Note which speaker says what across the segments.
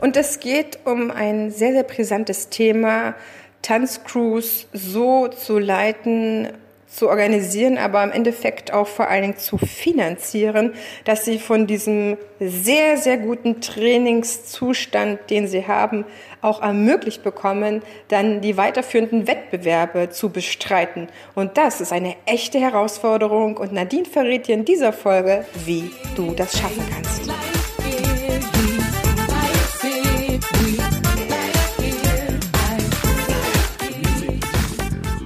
Speaker 1: und es geht um ein sehr, sehr brisantes Thema, Tanzcrews so zu leiten, zu organisieren, aber im Endeffekt auch vor allen Dingen zu finanzieren, dass sie von diesem sehr, sehr guten Trainingszustand, den sie haben, auch ermöglicht bekommen, dann die weiterführenden Wettbewerbe zu bestreiten. Und das ist eine echte Herausforderung und Nadine verrät dir in dieser Folge, wie du das schaffen kannst.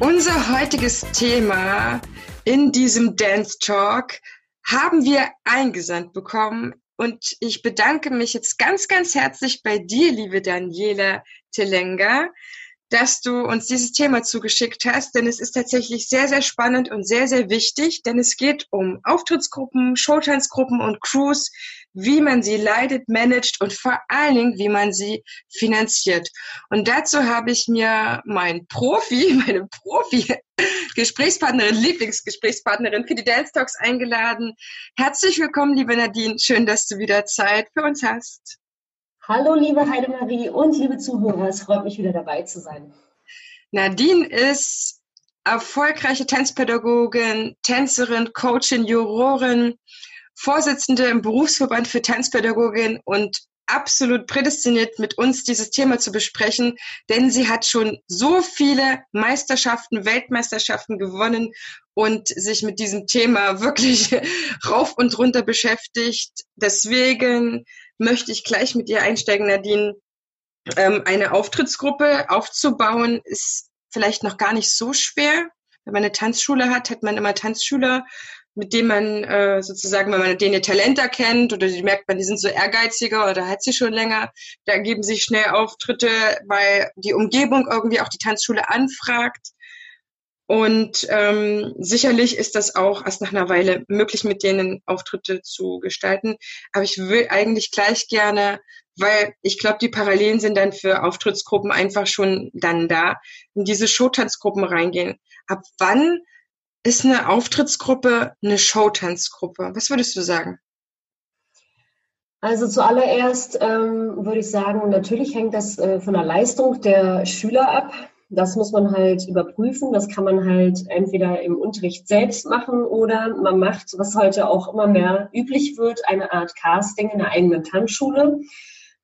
Speaker 1: Unser heutiges Thema in diesem Dance Talk haben wir eingesandt bekommen. Und ich bedanke mich jetzt ganz, ganz herzlich bei dir, liebe Daniela Telenga, dass du uns dieses Thema zugeschickt hast, denn es ist tatsächlich sehr, sehr spannend und sehr, sehr wichtig, denn es geht um Auftrittsgruppen, Showtanzgruppen und Crews, wie man sie leidet, managt und vor allen Dingen, wie man sie finanziert. Und dazu habe ich mir mein Profi, meine Profi-Gesprächspartnerin, Lieblingsgesprächspartnerin für die Dance Talks eingeladen. Herzlich willkommen, liebe Nadine. Schön, dass du wieder Zeit für uns hast.
Speaker 2: Hallo, liebe Heidemarie und liebe Zuhörer. Es freut mich wieder dabei zu sein.
Speaker 1: Nadine ist erfolgreiche Tanzpädagogin, Tänzerin, Coachin, Jurorin, Vorsitzende im Berufsverband für Tanzpädagogin und absolut prädestiniert, mit uns dieses Thema zu besprechen, denn sie hat schon so viele Meisterschaften, Weltmeisterschaften gewonnen und sich mit diesem Thema wirklich rauf und runter beschäftigt. Deswegen möchte ich gleich mit ihr einsteigen, Nadine. Ähm, eine Auftrittsgruppe aufzubauen ist vielleicht noch gar nicht so schwer. Wenn man eine Tanzschule hat, hat man immer Tanzschüler mit dem man äh, sozusagen, wenn man denen ihr Talent erkennt oder die merkt man, die sind so ehrgeiziger oder hat sie schon länger, da geben sich schnell Auftritte, weil die Umgebung irgendwie auch die Tanzschule anfragt. Und ähm, sicherlich ist das auch erst nach einer Weile möglich, mit denen Auftritte zu gestalten. Aber ich will eigentlich gleich gerne, weil ich glaube, die Parallelen sind dann für Auftrittsgruppen einfach schon dann da, in diese Showtanzgruppen reingehen. Ab wann ist eine Auftrittsgruppe eine Showtanzgruppe? Was würdest du sagen?
Speaker 2: Also zuallererst ähm, würde ich sagen, natürlich hängt das äh, von der Leistung der Schüler ab. Das muss man halt überprüfen. Das kann man halt entweder im Unterricht selbst machen oder man macht, was heute auch immer mehr üblich wird, eine Art Casting in der eigenen Tanzschule,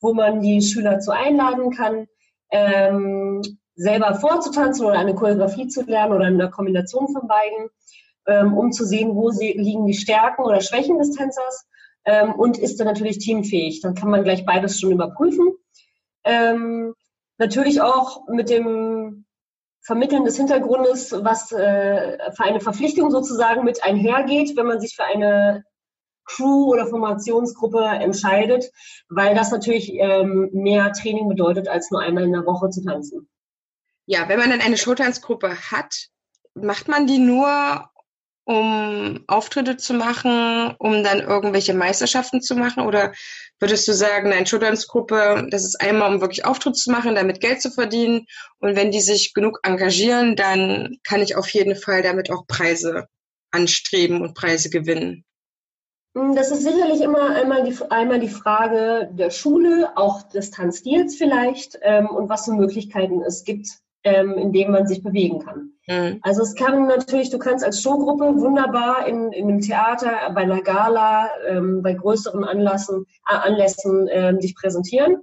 Speaker 2: wo man die Schüler zu einladen kann, ähm, selber vorzutanzen oder eine Choreografie zu lernen oder in einer Kombination von beiden, ähm, um zu sehen, wo sie, liegen die Stärken oder Schwächen des Tänzers ähm, und ist dann natürlich teamfähig. Dann kann man gleich beides schon überprüfen. Ähm, natürlich auch mit dem Vermitteln des Hintergrundes, was äh, für eine Verpflichtung sozusagen mit einhergeht, wenn man sich für eine Crew oder Formationsgruppe entscheidet, weil das natürlich ähm, mehr Training bedeutet, als nur einmal in der Woche zu tanzen.
Speaker 1: Ja, wenn man dann eine Showtanzgruppe hat, macht man die nur, um Auftritte zu machen, um dann irgendwelche Meisterschaften zu machen? Oder würdest du sagen, eine Showtanzgruppe, das ist einmal, um wirklich Auftritte zu machen, damit Geld zu verdienen. Und wenn die sich genug engagieren, dann kann ich auf jeden Fall damit auch Preise anstreben und Preise gewinnen.
Speaker 2: Hm, das ist sicherlich immer einmal die, einmal die Frage der Schule, auch des Tanzstils vielleicht ähm, und was für Möglichkeiten es gibt, ähm, in dem man sich bewegen kann. Mhm. Also es kann natürlich, du kannst als Showgruppe wunderbar in, in einem Theater, bei einer Gala, ähm, bei größeren Anlassen, äh, Anlässen ähm, dich präsentieren.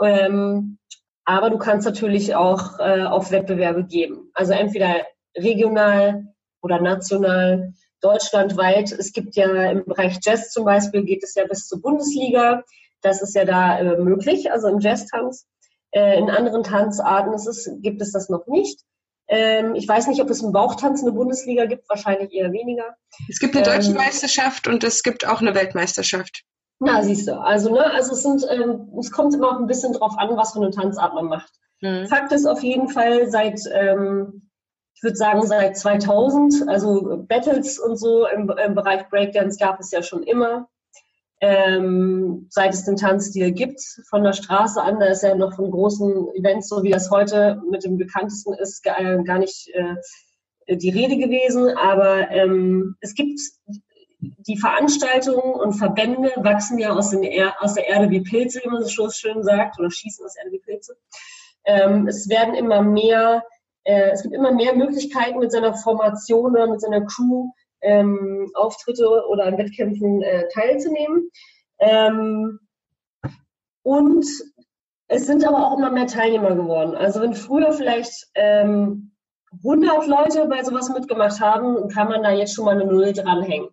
Speaker 2: Ähm, aber du kannst natürlich auch äh, auf Wettbewerbe geben. Also entweder regional oder national, deutschlandweit. Es gibt ja im Bereich Jazz zum Beispiel, geht es ja bis zur Bundesliga. Das ist ja da äh, möglich, also im Jazz-Tanz. Äh, in anderen Tanzarten ist es, gibt es das noch nicht. Ähm, ich weiß nicht, ob es im Bauchtanz eine Bundesliga gibt, wahrscheinlich eher weniger.
Speaker 1: Es gibt eine deutsche ähm, Meisterschaft und es gibt auch eine Weltmeisterschaft.
Speaker 2: Na, siehst du. Also, ne, also es sind, ähm, es kommt immer auch ein bisschen drauf an, was für eine Tanzart man macht. Mhm. Fakt ist auf jeden Fall seit, ähm, ich würde sagen seit 2000, also Battles und so im, im Bereich Breakdance gab es ja schon immer. Ähm, seit es den Tanzstil gibt, von der Straße an, da ist ja noch von großen Events, so wie das heute mit dem bekanntesten ist, gar, gar nicht äh, die Rede gewesen. Aber ähm, es gibt die Veranstaltungen und Verbände wachsen ja aus, er aus, der Erde wie Pilze, wie man so schön sagt, oder schießen aus der Erde wie Pilze. Ähm, es werden immer mehr, äh, es gibt immer mehr Möglichkeiten mit seiner Formation oder mit seiner Crew ähm, Auftritte oder an Wettkämpfen äh, teilzunehmen. Ähm, und es sind aber auch immer mehr Teilnehmer geworden. Also wenn früher vielleicht ähm, 100 Leute bei sowas mitgemacht haben, kann man da jetzt schon mal eine Null dranhängen.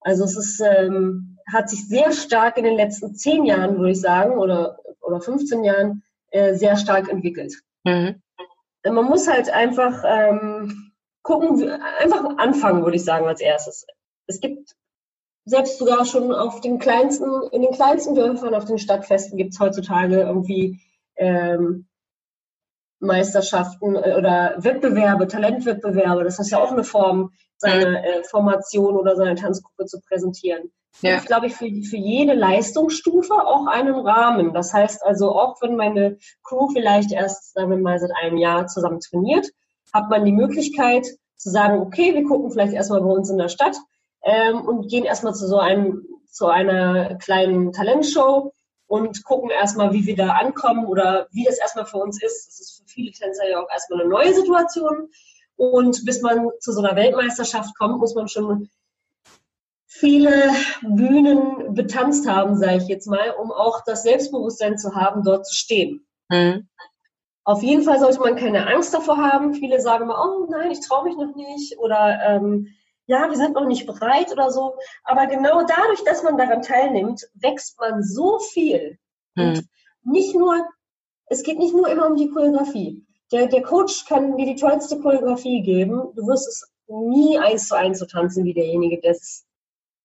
Speaker 2: Also es ist, ähm, hat sich sehr stark in den letzten zehn Jahren, würde ich sagen, oder, oder 15 Jahren äh, sehr stark entwickelt. Mhm. Man muss halt einfach ähm, gucken, einfach anfangen, würde ich sagen, als erstes. Es gibt selbst sogar schon auf den kleinsten, in den kleinsten Dörfern, auf den Stadtfesten gibt es heutzutage irgendwie ähm, Meisterschaften äh, oder Wettbewerbe, Talentwettbewerbe. Das ist ja auch eine Form, seine äh, Formation oder seine Tanzgruppe zu präsentieren. Ja. Das ist, glaube ich, für, für jede Leistungsstufe auch einen Rahmen. Das heißt also, auch wenn meine Crew vielleicht erst, sagen wir mal, seit einem Jahr zusammen trainiert, hat man die Möglichkeit zu sagen, okay, wir gucken vielleicht erstmal bei uns in der Stadt ähm, und gehen erstmal zu so einem, zu einer kleinen Talentshow und gucken erstmal, wie wir da ankommen oder wie das erstmal für uns ist. Das ist für viele Tänzer ja auch erstmal eine neue Situation. Und bis man zu so einer Weltmeisterschaft kommt, muss man schon viele Bühnen betanzt haben, sage ich jetzt mal, um auch das Selbstbewusstsein zu haben, dort zu stehen. Mhm. Auf jeden Fall sollte man keine Angst davor haben. Viele sagen immer, oh nein, ich traue mich noch nicht oder ähm, ja, wir sind noch nicht bereit oder so. Aber genau dadurch, dass man daran teilnimmt, wächst man so viel. Mhm. Und nicht nur, es geht nicht nur immer um die Choreografie der, der Coach kann dir die tollste Choreografie geben. Du wirst es nie eins zu eins so tanzen wie derjenige, der es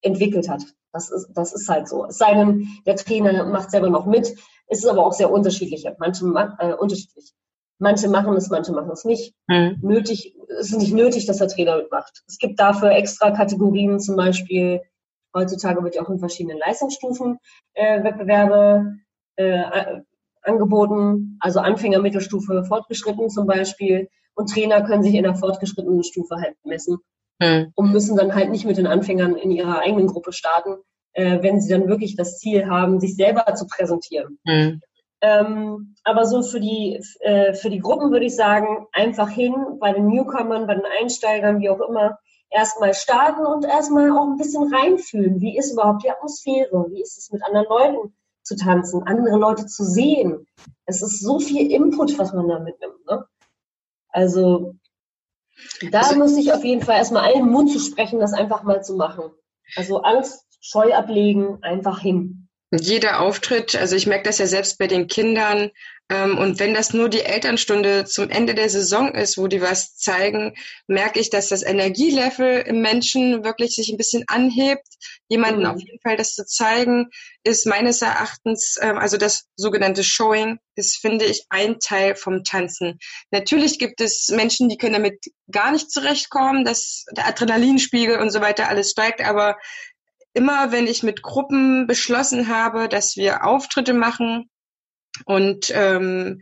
Speaker 2: entwickelt hat. Das ist, das ist halt so. Es sei denn, der Trainer macht selber noch mit. Es ist aber auch sehr unterschiedlich. Manche, äh, unterschiedlich. Manche machen es, manche machen es nicht. Mhm. Nötig, es ist nicht nötig, dass der Trainer mitmacht. Es gibt dafür extra Kategorien, zum Beispiel, heutzutage wird ja auch in verschiedenen Leistungsstufen äh, Wettbewerbe äh, angeboten, also Anfänger, Mittelstufe, Fortgeschritten zum Beispiel. Und Trainer können sich in der fortgeschrittenen Stufe halt messen hm. und müssen dann halt nicht mit den Anfängern in ihrer eigenen Gruppe starten, äh, wenn sie dann wirklich das Ziel haben, sich selber zu präsentieren. Hm. Ähm, aber so für die, äh, für die Gruppen würde ich sagen, einfach hin, bei den Newcomern, bei den Einsteigern, wie auch immer, erstmal starten und erstmal auch ein bisschen reinfühlen. Wie ist überhaupt die Atmosphäre? Wie ist es mit anderen Leuten? zu tanzen, andere Leute zu sehen. Es ist so viel Input, was man da mitnimmt. Ne? Also da also, muss ich auf jeden Fall erstmal allen Mut zu sprechen, das einfach mal zu machen. Also Angst, Scheu ablegen, einfach hin.
Speaker 1: Jeder Auftritt, also ich merke das ja selbst bei den Kindern, ähm, und wenn das nur die Elternstunde zum Ende der Saison ist, wo die was zeigen, merke ich, dass das Energielevel im Menschen wirklich sich ein bisschen anhebt. Jemanden mhm. auf jeden Fall das zu zeigen, ist meines Erachtens, ähm, also das sogenannte Showing, ist, finde ich, ein Teil vom Tanzen. Natürlich gibt es Menschen, die können damit gar nicht zurechtkommen, dass der Adrenalinspiegel und so weiter alles steigt, aber immer wenn ich mit Gruppen beschlossen habe, dass wir Auftritte machen, und ähm,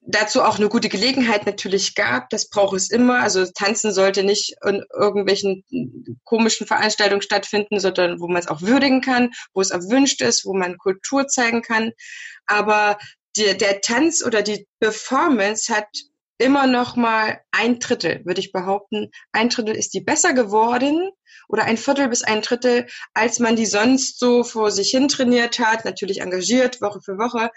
Speaker 1: dazu auch eine gute Gelegenheit natürlich gab. Das braucht es immer. Also tanzen sollte nicht in irgendwelchen komischen Veranstaltungen stattfinden, sondern wo man es auch würdigen kann, wo es erwünscht ist, wo man Kultur zeigen kann. Aber der, der Tanz oder die Performance hat immer noch mal ein Drittel, würde ich behaupten. Ein Drittel ist die besser geworden oder ein Viertel bis ein Drittel, als man die sonst so vor sich hin trainiert hat, natürlich engagiert, Woche für Woche.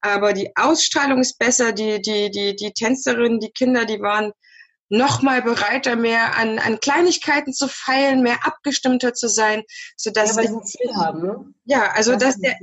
Speaker 1: Aber die Ausstrahlung ist besser, die, die, die, die Tänzerinnen, die Kinder, die waren noch mal bereiter, mehr an, an Kleinigkeiten zu feilen, mehr abgestimmter zu sein,
Speaker 2: sodass ja, weil sie ein Ziel haben, ne?
Speaker 1: Ja, also dass der,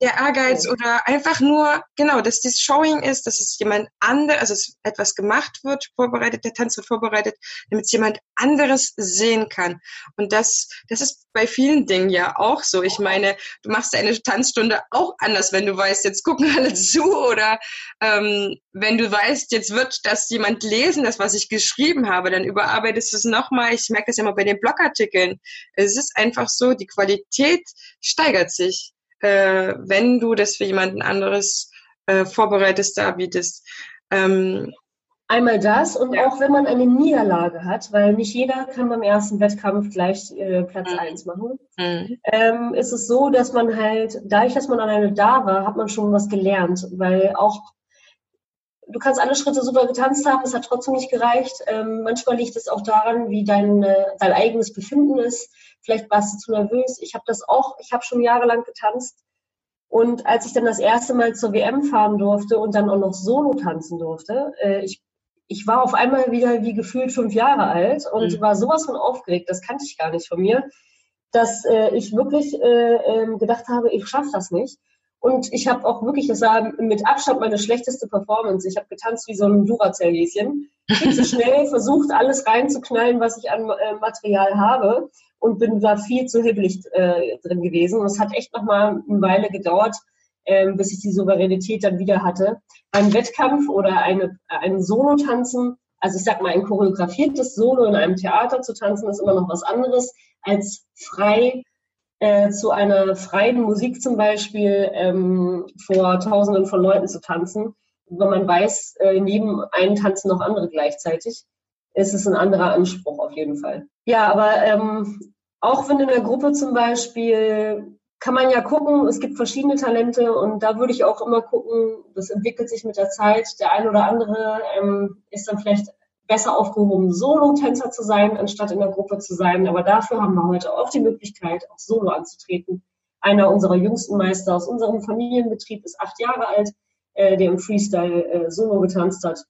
Speaker 1: der Ehrgeiz oder einfach nur, genau, dass das Showing ist, dass es jemand anderes, also es etwas gemacht wird, vorbereitet, der Tanz wird vorbereitet, damit es jemand anderes sehen kann. Und das, das ist bei vielen Dingen ja auch so. Ich meine, du machst eine Tanzstunde auch anders, wenn du weißt, jetzt gucken alle zu oder ähm, wenn du weißt, jetzt wird das jemand lesen, das, was ich geschrieben habe, dann überarbeitest du es nochmal. Ich merke das ja immer bei den Blogartikeln. Es ist einfach so, die Qualität steigert sich, äh, wenn du das für jemanden anderes äh, vorbereitest, darbietest. Ähm,
Speaker 2: Einmal das und ja. auch wenn man eine Niederlage hat, weil nicht jeder kann beim ersten Wettkampf gleich äh, Platz mhm. 1 machen, mhm. ähm, ist es so, dass man halt, dadurch, dass man alleine da war, hat man schon was gelernt, weil auch du kannst alle Schritte super getanzt haben, es hat trotzdem nicht gereicht. Ähm, manchmal liegt es auch daran, wie dein, äh, dein eigenes Befinden ist. Vielleicht warst du zu nervös. Ich habe das auch, ich habe schon jahrelang getanzt. Und als ich dann das erste Mal zur WM fahren durfte und dann auch noch Solo tanzen durfte, äh, ich ich war auf einmal wieder wie gefühlt fünf Jahre alt und mhm. war sowas von aufgeregt, das kannte ich gar nicht von mir, dass äh, ich wirklich äh, äh, gedacht habe, ich schaffe das nicht. Und ich habe auch wirklich, das war mit Abstand meine schlechteste Performance. Ich habe getanzt wie so ein Duracell-Häschen. Viel zu schnell versucht, alles reinzuknallen, was ich an äh, Material habe und bin da viel zu hibbelig äh, drin gewesen. Und es hat echt noch mal eine Weile gedauert, ähm, bis ich die Souveränität dann wieder hatte. Ein Wettkampf oder ein Solo-Tanzen, also ich sag mal, ein choreografiertes Solo in einem Theater zu tanzen, ist immer noch was anderes, als frei äh, zu einer freien Musik zum Beispiel ähm, vor Tausenden von Leuten zu tanzen, wenn man weiß, äh, neben einem tanzen noch andere gleichzeitig, ist es ein anderer Anspruch auf jeden Fall. Ja, aber ähm, auch wenn in der Gruppe zum Beispiel kann man ja gucken, es gibt verschiedene Talente und da würde ich auch immer gucken, das entwickelt sich mit der Zeit. Der ein oder andere ähm, ist dann vielleicht besser aufgehoben, Solo-Tänzer zu sein, anstatt in der Gruppe zu sein. Aber dafür haben wir heute auch die Möglichkeit, auch Solo anzutreten. Einer unserer jüngsten Meister aus unserem Familienbetrieb ist acht Jahre alt, äh, der im Freestyle äh, Solo getanzt hat.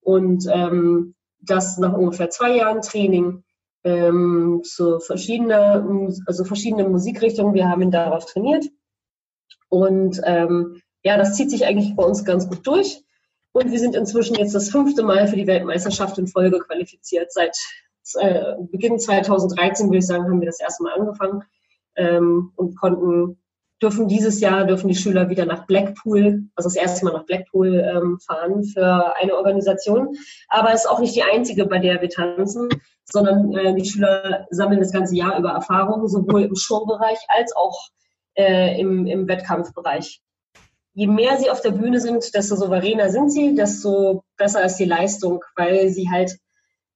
Speaker 2: Und ähm, das nach ungefähr zwei Jahren Training ähm, zu verschiedener, also verschiedene Musikrichtungen. Wir haben ihn darauf trainiert. Und ähm, ja, das zieht sich eigentlich bei uns ganz gut durch. Und wir sind inzwischen jetzt das fünfte Mal für die Weltmeisterschaft in Folge qualifiziert. Seit äh, Beginn 2013, würde ich sagen, haben wir das erste Mal angefangen ähm, und konnten dürfen dieses Jahr dürfen die Schüler wieder nach Blackpool, also das erste Mal nach Blackpool ähm, fahren für eine Organisation. Aber es ist auch nicht die einzige, bei der wir tanzen, sondern äh, die Schüler sammeln das ganze Jahr über Erfahrungen, sowohl im Showbereich als auch äh, im, im Wettkampfbereich. Je mehr sie auf der Bühne sind, desto souveräner sind sie, desto besser ist die Leistung, weil sie halt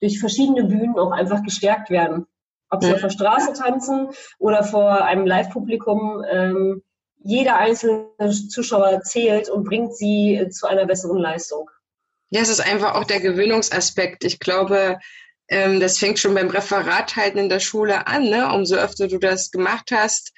Speaker 2: durch verschiedene Bühnen auch einfach gestärkt werden. Ob sie auf der Straße tanzen oder vor einem Live-Publikum. Ähm, jeder einzelne Zuschauer zählt und bringt sie zu einer besseren Leistung.
Speaker 1: Ja, es ist einfach auch der Gewöhnungsaspekt. Ich glaube, ähm, das fängt schon beim Referat halten in der Schule an. Ne? Umso öfter du das gemacht hast,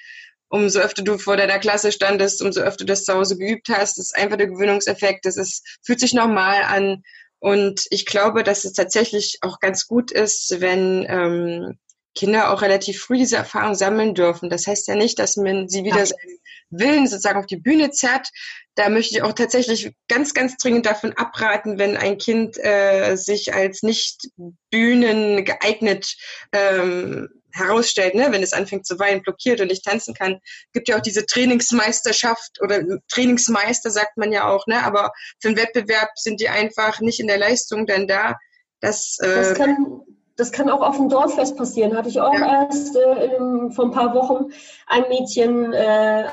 Speaker 1: umso öfter du vor deiner Klasse standest, umso öfter du das zu Hause geübt hast. Das ist einfach der Gewöhnungseffekt. Das ist, fühlt sich normal an. Und ich glaube, dass es tatsächlich auch ganz gut ist, wenn ähm, Kinder auch relativ früh diese Erfahrung sammeln dürfen. Das heißt ja nicht, dass man sie wieder ja. seinen Willen sozusagen auf die Bühne zerrt. Da möchte ich auch tatsächlich ganz, ganz dringend davon abraten, wenn ein Kind äh, sich als nicht Bühnen geeignet ähm, herausstellt, ne? wenn es anfängt zu weinen, blockiert und nicht tanzen kann. gibt ja auch diese Trainingsmeisterschaft oder Trainingsmeister sagt man ja auch, ne? aber für einen Wettbewerb sind die einfach nicht in der Leistung dann da.
Speaker 2: Das, äh, das kann das kann auch auf dem Dorffest passieren. Hatte ich auch ja. erst äh, in, vor ein paar Wochen. Ein Mädchen äh,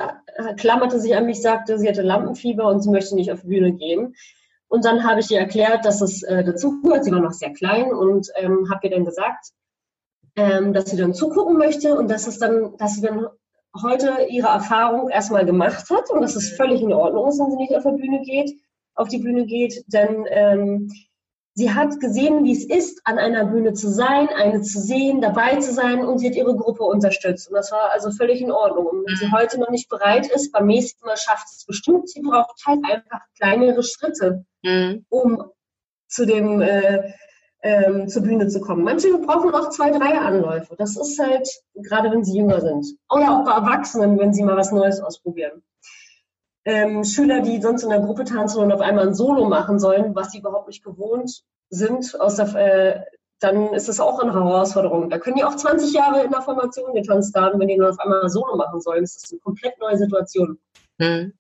Speaker 2: klammerte sich an mich, sagte, sie hatte Lampenfieber und sie möchte nicht auf die Bühne gehen. Und dann habe ich ihr erklärt, dass es äh, dazugehört. Sie war noch sehr klein und ähm, habe ihr dann gesagt, ähm, dass sie dann zugucken möchte und dass es dann, dass sie dann heute ihre Erfahrung erstmal gemacht hat und dass es völlig in Ordnung ist, wenn sie nicht auf der Bühne geht, auf die Bühne geht, denn ähm, Sie hat gesehen, wie es ist, an einer Bühne zu sein, eine zu sehen, dabei zu sein und sie hat ihre Gruppe unterstützt. Und das war also völlig in Ordnung. Und wenn sie mhm. heute noch nicht bereit ist, beim nächsten Mal schafft es bestimmt. Sie braucht halt einfach kleinere Schritte, mhm. um zu dem, äh, ähm, zur Bühne zu kommen. Manche brauchen auch zwei, drei Anläufe. Das ist halt, gerade wenn sie jünger sind. Oder auch bei Erwachsenen, wenn sie mal was Neues ausprobieren. Ähm, Schüler, die sonst in der Gruppe tanzen und auf einmal ein Solo machen sollen, was sie überhaupt nicht gewohnt sind, aus der, äh, dann ist es auch eine Herausforderung. Da können die auch 20 Jahre in der Formation getanzt haben, wenn die nur auf einmal ein Solo machen sollen. Das ist eine komplett neue Situation. Hm.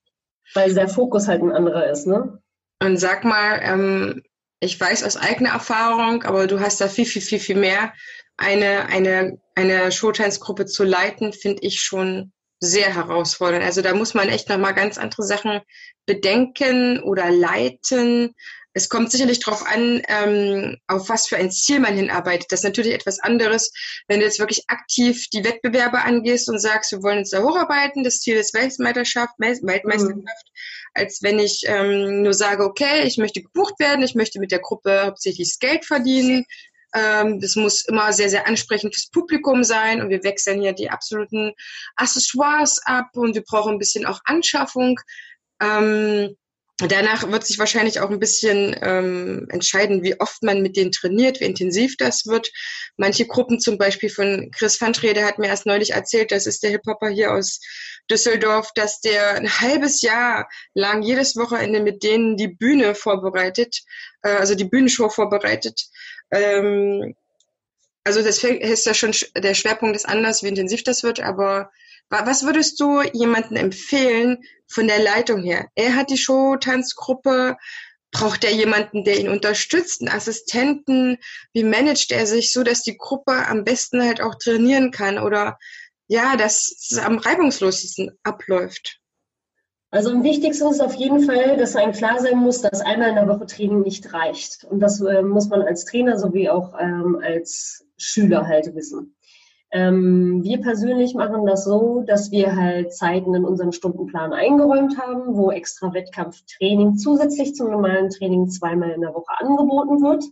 Speaker 2: Weil der Fokus halt ein anderer ist, ne?
Speaker 1: Und sag mal, ähm, ich weiß aus eigener Erfahrung, aber du hast da viel, viel, viel, viel mehr. Eine, eine, eine Showtanzgruppe zu leiten, finde ich schon sehr herausfordernd. Also da muss man echt nochmal ganz andere Sachen bedenken oder leiten. Es kommt sicherlich darauf an, ähm, auf was für ein Ziel man hinarbeitet. Das ist natürlich etwas anderes, wenn du jetzt wirklich aktiv die Wettbewerbe angehst und sagst, wir wollen uns da hocharbeiten, das Ziel ist Weltmeisterschaft, Weltmeisterschaft, mhm. Als wenn ich ähm, nur sage, okay, ich möchte gebucht werden, ich möchte mit der Gruppe hauptsächlich das Geld verdienen. Ähm, das muss immer sehr, sehr ansprechend fürs Publikum sein und wir wechseln hier die absoluten Accessoires ab und wir brauchen ein bisschen auch Anschaffung. Ähm, Danach wird sich wahrscheinlich auch ein bisschen ähm, entscheiden, wie oft man mit denen trainiert, wie intensiv das wird. Manche Gruppen, zum Beispiel von Chris Vantrede, hat mir erst neulich erzählt, das ist der Hip-Hopper hier aus Düsseldorf, dass der ein halbes Jahr lang jedes Wochenende mit denen die Bühne vorbereitet, äh, also die Bühnenshow vorbereitet. Ähm, also das ist ja schon der Schwerpunkt ist anders, wie intensiv das wird, aber was würdest du jemandem empfehlen von der Leitung her? Er hat die Show-Tanzgruppe. Braucht er jemanden, der ihn unterstützt, einen Assistenten? Wie managt er sich so, dass die Gruppe am besten halt auch trainieren kann oder ja, dass es am reibungslosesten abläuft?
Speaker 2: Also am wichtigsten ist auf jeden Fall, dass einem klar sein muss, dass einmal in der Woche Training nicht reicht. Und das äh, muss man als Trainer sowie auch ähm, als Schüler halt wissen. Ähm, wir persönlich machen das so, dass wir halt Zeiten in unserem Stundenplan eingeräumt haben, wo extra Wettkampftraining zusätzlich zum normalen Training zweimal in der Woche angeboten wird,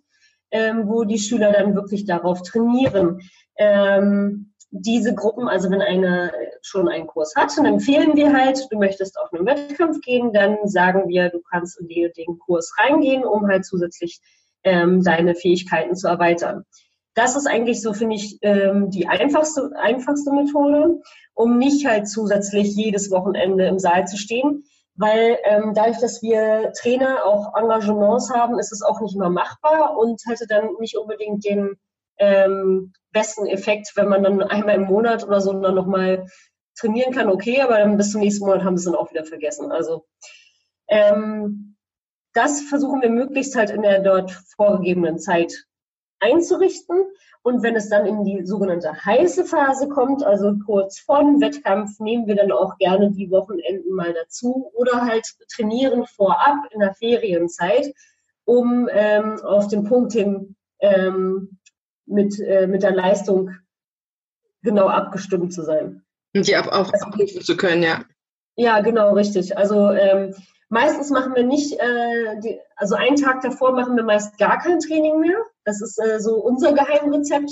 Speaker 2: ähm, wo die Schüler dann wirklich darauf trainieren. Ähm, diese Gruppen, also wenn einer schon einen Kurs hat, dann empfehlen wir halt, du möchtest auf einen Wettkampf gehen, dann sagen wir, du kannst in den Kurs reingehen, um halt zusätzlich ähm, deine Fähigkeiten zu erweitern. Das ist eigentlich so, finde ich, ähm, die einfachste, einfachste Methode, um nicht halt zusätzlich jedes Wochenende im Saal zu stehen. Weil ähm, dadurch, dass wir Trainer auch Engagements haben, ist es auch nicht immer machbar und hätte dann nicht unbedingt den ähm, besten Effekt, wenn man dann einmal im Monat oder so dann nochmal trainieren kann, okay, aber dann bis zum nächsten Monat haben sie es dann auch wieder vergessen. Also ähm, das versuchen wir möglichst halt in der dort vorgegebenen Zeit einzurichten. Und wenn es dann in die sogenannte heiße Phase kommt, also kurz vor dem Wettkampf, nehmen wir dann auch gerne die Wochenenden mal dazu oder halt trainieren vorab in der Ferienzeit, um ähm, auf den Punkt hin ähm, mit, äh, mit der Leistung genau abgestimmt zu sein.
Speaker 1: Und die auch abrufen zu können, ja.
Speaker 2: Ja, genau, richtig. Also ähm, Meistens machen wir nicht, äh, die, also einen Tag davor machen wir meist gar kein Training mehr. Das ist äh, so unser Geheimrezept,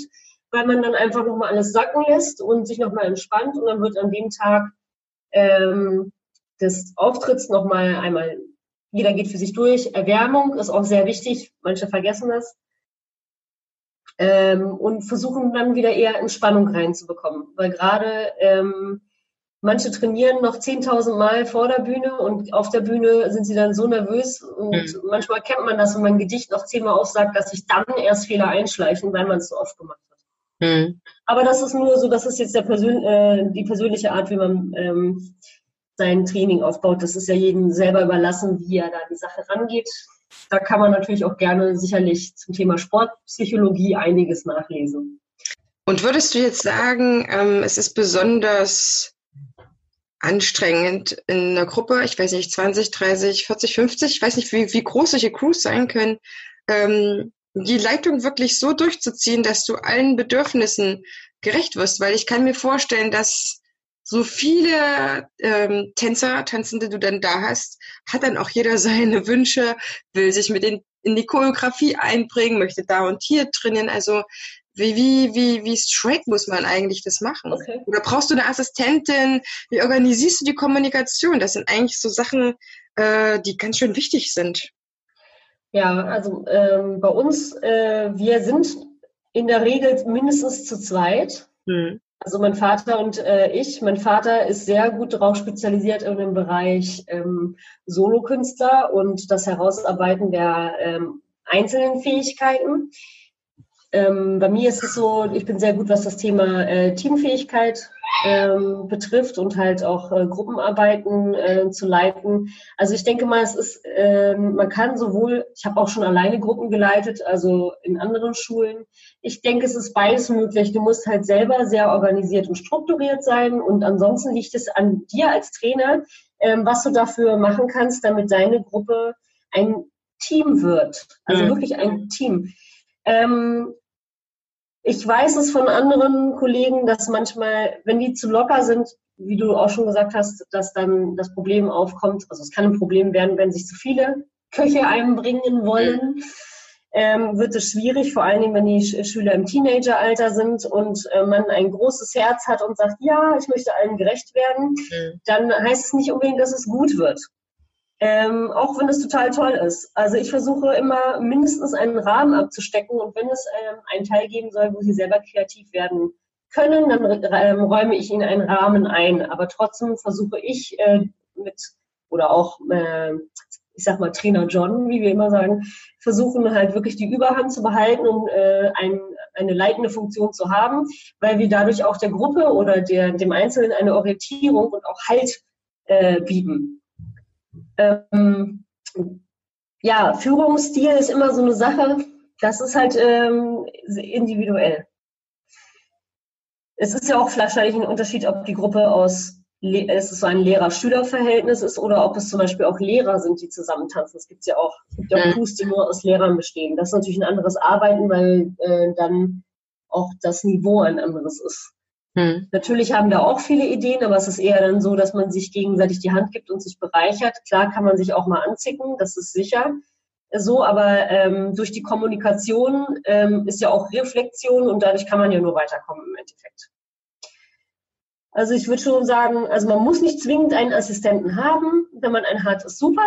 Speaker 2: weil man dann einfach nochmal alles sacken lässt und sich nochmal entspannt und dann wird an dem Tag ähm, des Auftritts nochmal einmal, jeder geht für sich durch. Erwärmung ist auch sehr wichtig, manche vergessen das. Ähm, und versuchen dann wieder eher Entspannung reinzubekommen, weil gerade ähm, Manche trainieren noch 10.000 Mal vor der Bühne und auf der Bühne sind sie dann so nervös und mhm. manchmal kennt man das, wenn man ein Gedicht noch zehnmal aufsagt, dass sich dann erst Fehler einschleichen, weil man es so oft gemacht hat. Mhm. Aber das ist nur so, das ist jetzt der Persön äh, die persönliche Art, wie man ähm, sein Training aufbaut. Das ist ja jedem selber überlassen, wie er da die Sache rangeht. Da kann man natürlich auch gerne sicherlich zum Thema Sportpsychologie einiges nachlesen.
Speaker 1: Und würdest du jetzt sagen, ähm, es ist besonders anstrengend in einer Gruppe, ich weiß nicht, 20, 30, 40, 50, ich weiß nicht, wie, wie groß solche Crews sein können, ähm, die Leitung wirklich so durchzuziehen, dass du allen Bedürfnissen gerecht wirst, weil ich kann mir vorstellen, dass so viele ähm, Tänzer, Tanzende du dann da hast, hat dann auch jeder seine Wünsche, will sich mit in, in die Choreografie einbringen, möchte da und hier trainieren. Also wie, wie, wie, wie straight muss man eigentlich das machen? Okay. Oder brauchst du eine Assistentin? Wie organisierst du die Kommunikation? Das sind eigentlich so Sachen, äh, die ganz schön wichtig sind.
Speaker 2: Ja, also ähm, bei uns, äh, wir sind in der Regel mindestens zu zweit. Hm. Also mein Vater und äh, ich. Mein Vater ist sehr gut darauf spezialisiert in dem Bereich ähm, Solokünstler und das Herausarbeiten der ähm, einzelnen Fähigkeiten. Ähm, bei mir ist es so, ich bin sehr gut, was das Thema äh, Teamfähigkeit ähm, betrifft und halt auch äh, Gruppenarbeiten äh, zu leiten. Also ich denke mal, es ist, äh, man kann sowohl, ich habe auch schon alleine Gruppen geleitet, also in anderen Schulen. Ich denke, es ist beides möglich. Du musst halt selber sehr organisiert und strukturiert sein und ansonsten liegt es an dir als Trainer, ähm, was du dafür machen kannst, damit deine Gruppe ein Team wird. Also mhm. wirklich ein Team. Ähm, ich weiß es von anderen Kollegen, dass manchmal, wenn die zu locker sind, wie du auch schon gesagt hast, dass dann das Problem aufkommt. Also es kann ein Problem werden, wenn sich zu viele Köche einbringen wollen. Ähm, wird es schwierig, vor allen Dingen, wenn die Schüler im Teenageralter sind und äh, man ein großes Herz hat und sagt, ja, ich möchte allen gerecht werden, mhm. dann heißt es nicht unbedingt, dass es gut wird. Ähm, auch wenn es total toll ist. Also ich versuche immer mindestens einen Rahmen abzustecken und wenn es ähm, einen Teil geben soll, wo sie selber kreativ werden können, dann ähm, räume ich ihnen einen Rahmen ein. Aber trotzdem versuche ich äh, mit oder auch äh, ich sag mal Trainer John, wie wir immer sagen, versuchen halt wirklich die Überhand zu behalten und äh, ein, eine leitende Funktion zu haben, weil wir dadurch auch der Gruppe oder der, dem Einzelnen eine Orientierung und auch Halt äh, bieten. Ähm, ja, Führungsstil ist immer so eine Sache, das ist halt ähm, individuell. Es ist ja auch wahrscheinlich ein Unterschied, ob die Gruppe aus es ist so ein Lehrer-Schüler-Verhältnis ist oder ob es zum Beispiel auch Lehrer sind, die zusammen tanzen. Es gibt ja auch, es gibt ja auch Crews, die nur aus Lehrern bestehen. Das ist natürlich ein anderes Arbeiten, weil äh, dann auch das Niveau ein anderes ist. Hm. Natürlich haben da auch viele Ideen, aber es ist eher dann so, dass man sich gegenseitig die Hand gibt und sich bereichert. Klar kann man sich auch mal anzicken, das ist sicher so, aber ähm, durch die Kommunikation ähm, ist ja auch Reflexion und dadurch kann man ja nur weiterkommen im Endeffekt. Also ich würde schon sagen, also man muss nicht zwingend einen Assistenten haben. Wenn man einen hat, ist super.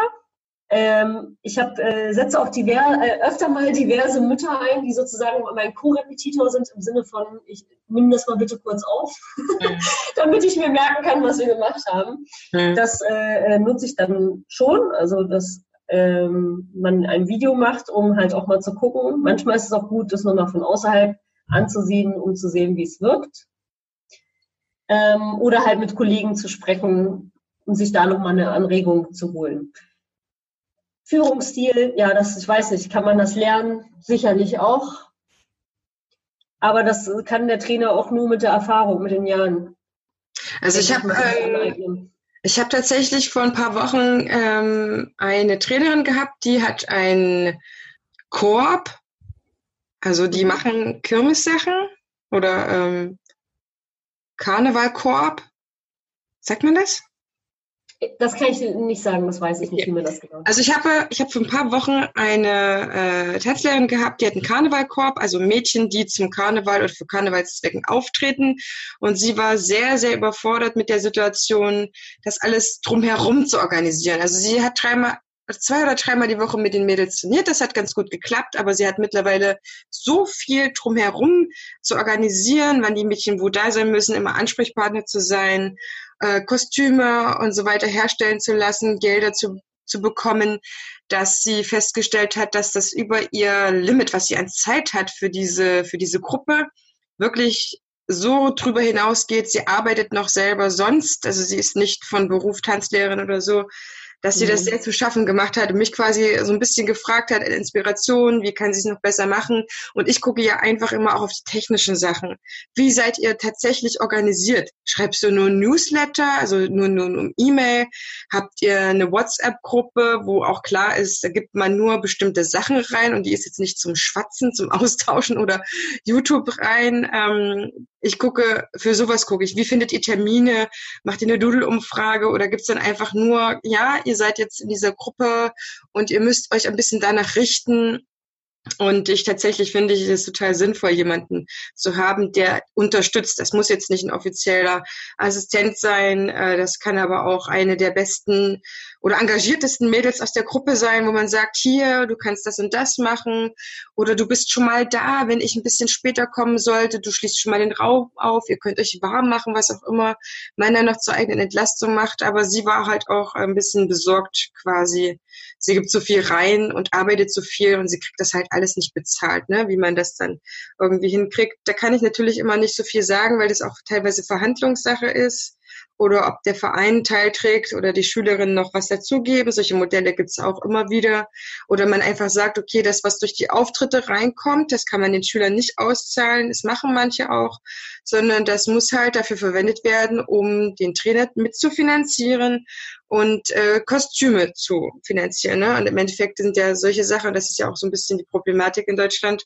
Speaker 2: Ähm, ich hab, äh, setze auch diver, äh, öfter mal diverse Mütter ein, die sozusagen mein Co-Repetitor sind, im Sinne von, ich nimm das mal bitte kurz auf, mhm. damit ich mir merken kann, was wir gemacht haben. Mhm. Das äh, äh, nutze ich dann schon, also dass ähm, man ein Video macht, um halt auch mal zu gucken. Manchmal ist es auch gut, das nochmal von außerhalb anzusehen, um zu sehen, wie es wirkt. Ähm, oder halt mit Kollegen zu sprechen und sich da nochmal eine Anregung zu holen. Führungsstil, ja, das, ich weiß nicht, kann man das lernen? Sicherlich auch. Aber das kann der Trainer auch nur mit der Erfahrung, mit den Jahren.
Speaker 1: Also ich habe äh, ich habe tatsächlich vor ein paar Wochen ähm, eine Trainerin gehabt, die hat ein Koop, also die mhm. machen Kirmessachen oder ähm, Karnevalkoop. Sagt man das?
Speaker 2: Das kann ich nicht sagen, das weiß ich nicht, wie man das genau.
Speaker 1: Also ich habe, ich habe vor ein paar Wochen eine äh, Tanzlehrerin gehabt, die hat einen Karnevalkorb, also Mädchen, die zum Karneval oder für Karnevalszwecken auftreten. Und sie war sehr, sehr überfordert mit der Situation, das alles drumherum zu organisieren. Also sie hat dreimal zwei oder dreimal die Woche mit den Mädels trainiert. Das hat ganz gut geklappt, aber sie hat mittlerweile so viel drumherum zu organisieren, wann die Mädchen wo da sein müssen, immer Ansprechpartner zu sein, äh, Kostüme und so weiter herstellen zu lassen, Gelder zu, zu bekommen, dass sie festgestellt hat, dass das über ihr Limit, was sie an Zeit hat für diese, für diese Gruppe, wirklich so drüber hinausgeht. Sie arbeitet noch selber sonst, also sie ist nicht von Beruf Tanzlehrerin oder so, dass sie mhm. das sehr zu schaffen gemacht hat und mich quasi so ein bisschen gefragt hat, Inspiration, wie kann sie es noch besser machen? Und ich gucke ja einfach immer auch auf die technischen Sachen. Wie seid ihr tatsächlich organisiert? Schreibst du nur ein Newsletter, also nur, nur um E-Mail? Habt ihr eine WhatsApp-Gruppe, wo auch klar ist, da gibt man nur bestimmte Sachen rein und die ist jetzt nicht zum Schwatzen, zum Austauschen oder YouTube rein? Ähm, ich gucke, für sowas gucke ich. Wie findet ihr Termine? Macht ihr eine Doodle-Umfrage oder gibt's dann einfach nur, ja, ihr seid jetzt in dieser Gruppe und ihr müsst euch ein bisschen danach richten, Und ich tatsächlich finde ich es total sinnvoll, jemanden zu haben, der unterstützt. Das muss jetzt nicht ein offizieller Assistent sein. Äh, das kann aber auch eine der besten oder engagiertesten Mädels aus der Gruppe sein, wo man sagt, hier, du kannst das und das machen. Oder du bist schon mal da, wenn ich ein bisschen später kommen sollte. Du schließt schon mal den Raum auf. Ihr könnt euch warm machen, was auch immer dann noch zur eigenen Entlastung macht. Aber sie war halt auch ein bisschen besorgt quasi. Sie gibt zu viel rein und arbeitet zu viel und sie kriegt das halt alles nicht bezahlt, ne? wie man das dann irgendwie hinkriegt. Da kann ich natürlich immer nicht so viel sagen, weil das auch teilweise Verhandlungssache ist oder ob der Verein teilträgt oder die Schülerinnen noch was dazugeben. Solche Modelle gibt es auch immer wieder. Oder man einfach sagt, okay, das, was durch die Auftritte reinkommt, das kann man den Schülern nicht auszahlen. Das machen manche auch, sondern das muss halt dafür verwendet werden, um den Trainer mitzufinanzieren und äh, Kostüme zu finanzieren. Ne? Und im Endeffekt sind ja solche Sachen, das ist ja auch so ein bisschen die Problematik in Deutschland,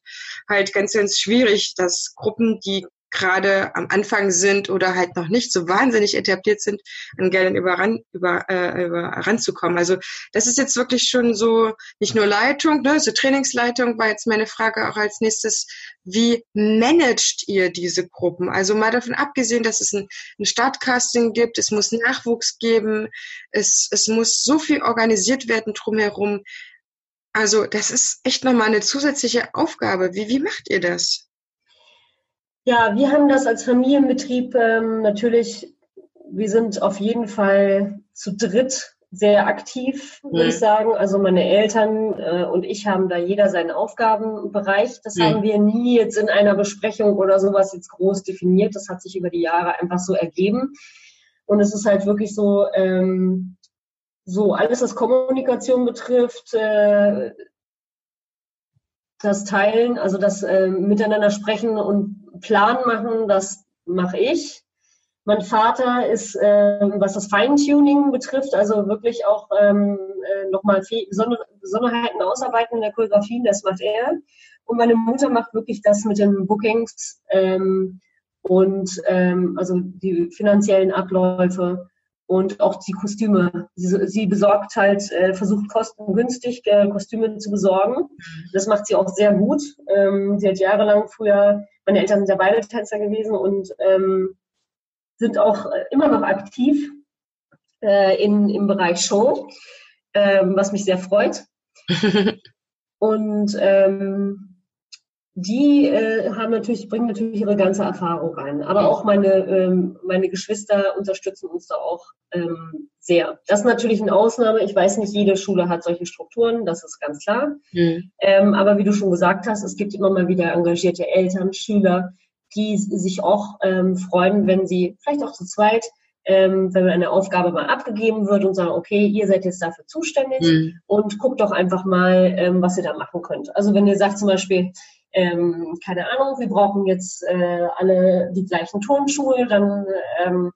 Speaker 1: halt ganz, ganz schwierig, dass Gruppen, die gerade am Anfang sind oder halt noch nicht so wahnsinnig etabliert sind, an Geldern überran, über, äh, über ranzukommen. Also das ist jetzt wirklich schon so nicht nur Leitung, ne, so Trainingsleitung war jetzt meine Frage auch als nächstes, wie managt ihr diese Gruppen? Also mal davon abgesehen, dass es ein, ein Startcasting gibt, es muss Nachwuchs geben, es, es muss so viel organisiert werden drumherum. Also das ist echt nochmal eine zusätzliche Aufgabe. Wie, wie macht ihr das?
Speaker 2: Ja, wir haben das als Familienbetrieb ähm, natürlich, wir sind auf jeden Fall zu dritt sehr aktiv, würde mhm. ich sagen. Also meine Eltern äh, und ich haben da jeder seinen Aufgabenbereich. Das mhm. haben wir nie jetzt in einer Besprechung oder sowas jetzt groß definiert. Das hat sich über die Jahre einfach so ergeben. Und es ist halt wirklich so, ähm, so alles, was Kommunikation betrifft, äh, das Teilen, also das äh, Miteinander sprechen und Plan machen, das mache ich. Mein Vater ist, äh, was das Feintuning betrifft, also wirklich auch ähm, äh, nochmal Besonderheiten ausarbeiten in der Choreografie, das macht er. Und meine Mutter macht wirklich das mit den Bookings ähm, und ähm, also die finanziellen Abläufe und auch die Kostüme. Sie, sie besorgt halt, äh, versucht kostengünstig äh, Kostüme zu besorgen. Das macht sie auch sehr gut. Ähm, sie hat jahrelang früher, meine Eltern sind ja beide Tänzer gewesen und ähm, sind auch äh, immer noch aktiv äh, in, im Bereich Show, ähm, was mich sehr freut. und ähm, die äh, haben natürlich, bringen natürlich ihre ganze Erfahrung rein. Aber auch meine, ähm, meine Geschwister unterstützen uns da auch ähm, sehr. Das ist natürlich eine Ausnahme. Ich weiß nicht, jede Schule hat solche Strukturen, das ist ganz klar. Mhm. Ähm, aber wie du schon gesagt hast, es gibt immer mal wieder engagierte Eltern, Schüler, die sich auch ähm, freuen, wenn sie vielleicht auch zu zweit ähm, wenn eine Aufgabe mal abgegeben wird und sagen, okay, ihr seid jetzt dafür zuständig mhm. und guckt doch einfach mal, ähm, was ihr da machen könnt. Also wenn ihr sagt zum Beispiel, ähm, keine Ahnung, wir brauchen jetzt äh, alle die gleichen Turnschuhe, dann ähm,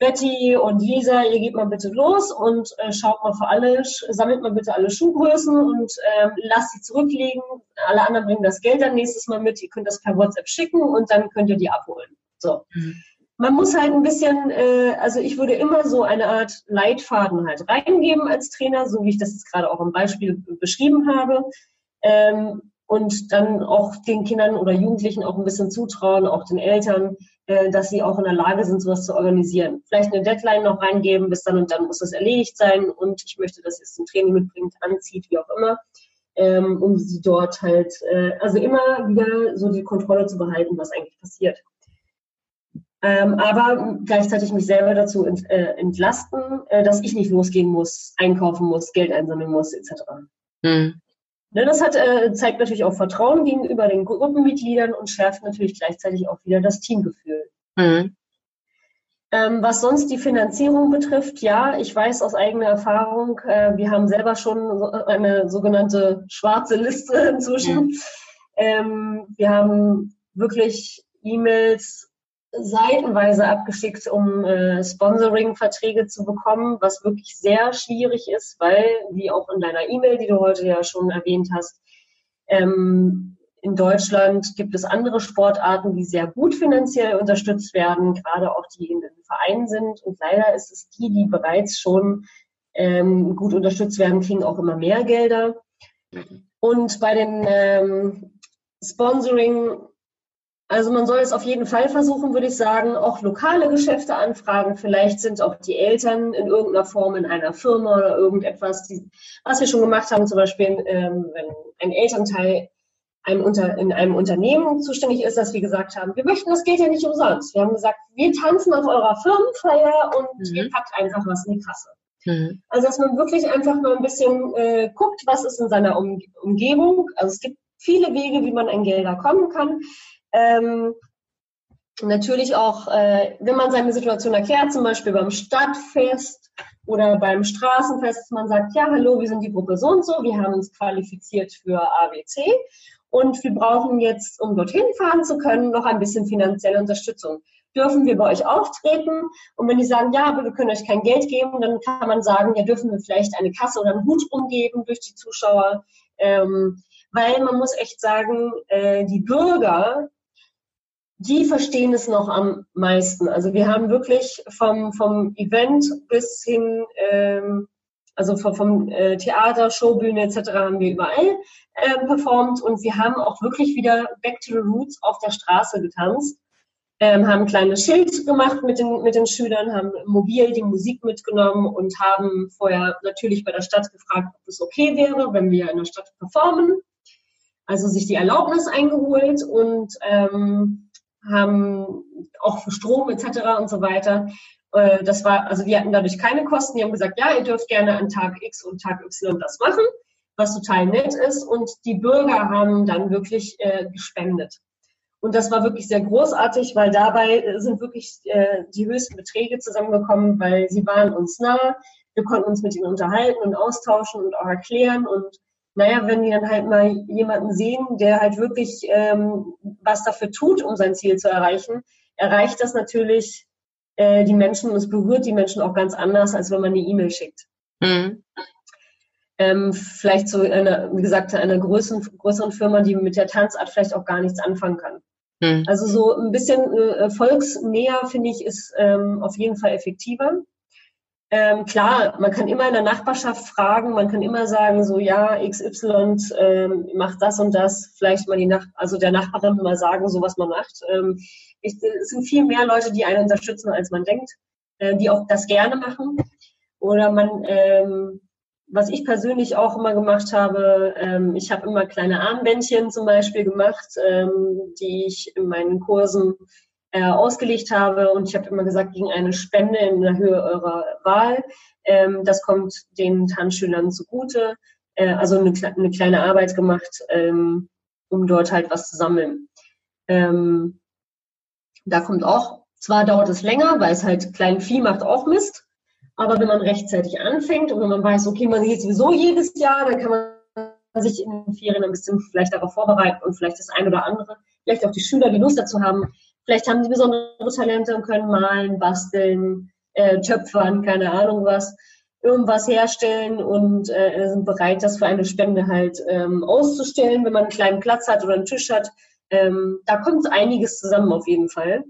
Speaker 2: Betty und Lisa, ihr geht mal bitte los und äh, schaut mal für alle, sammelt mal bitte alle Schuhgrößen und ähm, lasst sie zurücklegen. Alle anderen bringen das Geld dann nächstes Mal mit. Ihr könnt das per WhatsApp schicken und dann könnt ihr die abholen. So. Mhm. Man muss halt ein bisschen, äh, also ich würde immer so eine Art Leitfaden halt reingeben als Trainer, so wie ich das jetzt gerade auch im Beispiel beschrieben habe. Ähm, und dann auch den Kindern oder Jugendlichen auch ein bisschen zutrauen, auch den Eltern, äh, dass sie auch in der Lage sind, sowas zu organisieren. Vielleicht eine Deadline noch reingeben, bis dann und dann muss das erledigt sein und ich möchte, dass ihr es zum Training mitbringt, anzieht, wie auch immer, ähm, um sie dort halt, äh, also immer wieder so die Kontrolle zu behalten, was eigentlich passiert. Ähm, aber gleichzeitig mich selber dazu ent, äh, entlasten, äh, dass ich nicht losgehen muss, einkaufen muss, Geld einsammeln muss, etc. Hm. Ne, das hat, äh, zeigt natürlich auch Vertrauen gegenüber den Gruppenmitgliedern und schärft natürlich gleichzeitig auch wieder das Teamgefühl. Mhm. Ähm, was sonst die Finanzierung betrifft, ja, ich weiß aus eigener Erfahrung, äh, wir haben selber schon eine sogenannte schwarze Liste inzwischen. Mhm. Ähm, wir haben wirklich E-Mails seitenweise abgeschickt, um äh, Sponsoring-Verträge zu bekommen, was wirklich sehr schwierig ist, weil, wie auch in deiner E-Mail, die du heute ja schon erwähnt hast, ähm, in Deutschland gibt es andere Sportarten, die sehr gut finanziell unterstützt werden, gerade auch die in den Vereinen sind. Und leider ist es die, die bereits schon ähm, gut unterstützt werden, kriegen auch immer mehr Gelder. Und bei den ähm, Sponsoring, also man soll es auf jeden Fall versuchen, würde ich sagen, auch lokale Geschäfte anfragen. Vielleicht sind auch die Eltern in irgendeiner Form in einer Firma oder irgendetwas, die, was wir schon gemacht haben, zum Beispiel, ähm, wenn ein Elternteil einem Unter, in einem Unternehmen zuständig ist, dass wir gesagt haben, wir möchten das Geld ja nicht umsonst. Wir haben gesagt, wir tanzen auf eurer Firmenfeier und mhm. ihr packt einfach was in die Kasse. Mhm. Also dass man wirklich einfach mal ein bisschen äh, guckt, was ist in seiner um Umgebung. Also es gibt viele Wege, wie man an Gelder kommen kann. Ähm, natürlich auch, äh, wenn man seine Situation erklärt, zum Beispiel beim Stadtfest oder beim Straßenfest, man sagt, ja, hallo, wir sind die Gruppe so und so, wir haben uns qualifiziert für ABC und wir brauchen jetzt, um dorthin fahren zu können, noch ein bisschen finanzielle Unterstützung. Dürfen wir bei euch auftreten? Und wenn die sagen, ja, aber wir können euch kein Geld geben, dann kann man sagen, ja, dürfen wir vielleicht eine Kasse oder einen Hut umgeben durch die Zuschauer. Ähm, weil man muss echt sagen, äh, die Bürger, die verstehen es noch am meisten. Also wir haben wirklich vom, vom Event bis hin ähm, also vom, vom äh, Theater, Showbühne etc. haben wir überall äh, performt und wir haben auch wirklich wieder Back to the Roots auf der Straße getanzt. Ähm, haben ein kleines Schild gemacht mit den, mit den Schülern, haben mobil die Musik mitgenommen und haben vorher natürlich bei der Stadt gefragt, ob es okay wäre, wenn wir in der Stadt performen. Also sich die Erlaubnis eingeholt und ähm, haben auch für Strom etc. und so weiter äh, das war, also wir hatten dadurch keine Kosten. Die haben gesagt, ja, ihr dürft gerne an Tag X und Tag Y das machen, was total nett ist. Und die Bürger haben dann wirklich äh, gespendet. Und das war wirklich sehr großartig, weil dabei äh, sind wirklich äh, die höchsten Beträge zusammengekommen, weil sie waren uns nah. Wir konnten uns mit ihnen unterhalten und austauschen und auch erklären. Und naja, wenn die dann halt mal jemanden sehen, der halt wirklich ähm, was dafür tut, um sein Ziel zu erreichen, erreicht das natürlich äh, die Menschen, es berührt die Menschen auch ganz anders, als wenn man eine E-Mail schickt. Mhm. Ähm, vielleicht so, eine, wie gesagt, einer größeren, größeren Firma, die mit der Tanzart vielleicht auch gar nichts anfangen kann. Mhm. Also so ein bisschen äh, volksnäher, finde ich, ist ähm, auf jeden Fall effektiver. Ähm, klar, man kann immer in der Nachbarschaft fragen, man kann immer sagen, so ja, XY ähm, macht das und das, vielleicht mal die Nach also der Nachbarin mal sagen, so was man macht. Ähm, ich, es sind viel mehr Leute, die einen unterstützen, als man denkt, äh, die auch das gerne machen. Oder man, ähm, was ich persönlich auch immer gemacht habe, ähm, ich habe immer kleine Armbändchen zum Beispiel gemacht, ähm, die ich in meinen Kursen äh, ausgelegt habe. Und ich habe immer gesagt, gegen eine Spende in der Höhe eurer Wahl. Ähm, das kommt den Tanzschülern zugute. Äh, also eine, eine, kleine Arbeit gemacht, ähm, um dort halt was zu sammeln. Ähm, da kommt auch, zwar dauert es länger, weil es halt kleinen Vieh macht auch Mist, aber wenn man rechtzeitig anfängt und wenn man weiß, okay, man geht sowieso jedes Jahr, dann kann man sich in den Ferien ein bisschen vielleicht darauf vorbereiten und vielleicht das ein oder andere, vielleicht auch die Schüler, die Lust dazu haben, vielleicht haben sie besondere Talente und können malen, basteln, äh, töpfern, keine Ahnung was, irgendwas herstellen und äh, sind bereit, das für eine Spende halt ähm, auszustellen, wenn man einen kleinen Platz hat oder einen Tisch hat, ähm, da kommt einiges zusammen auf jeden Fall.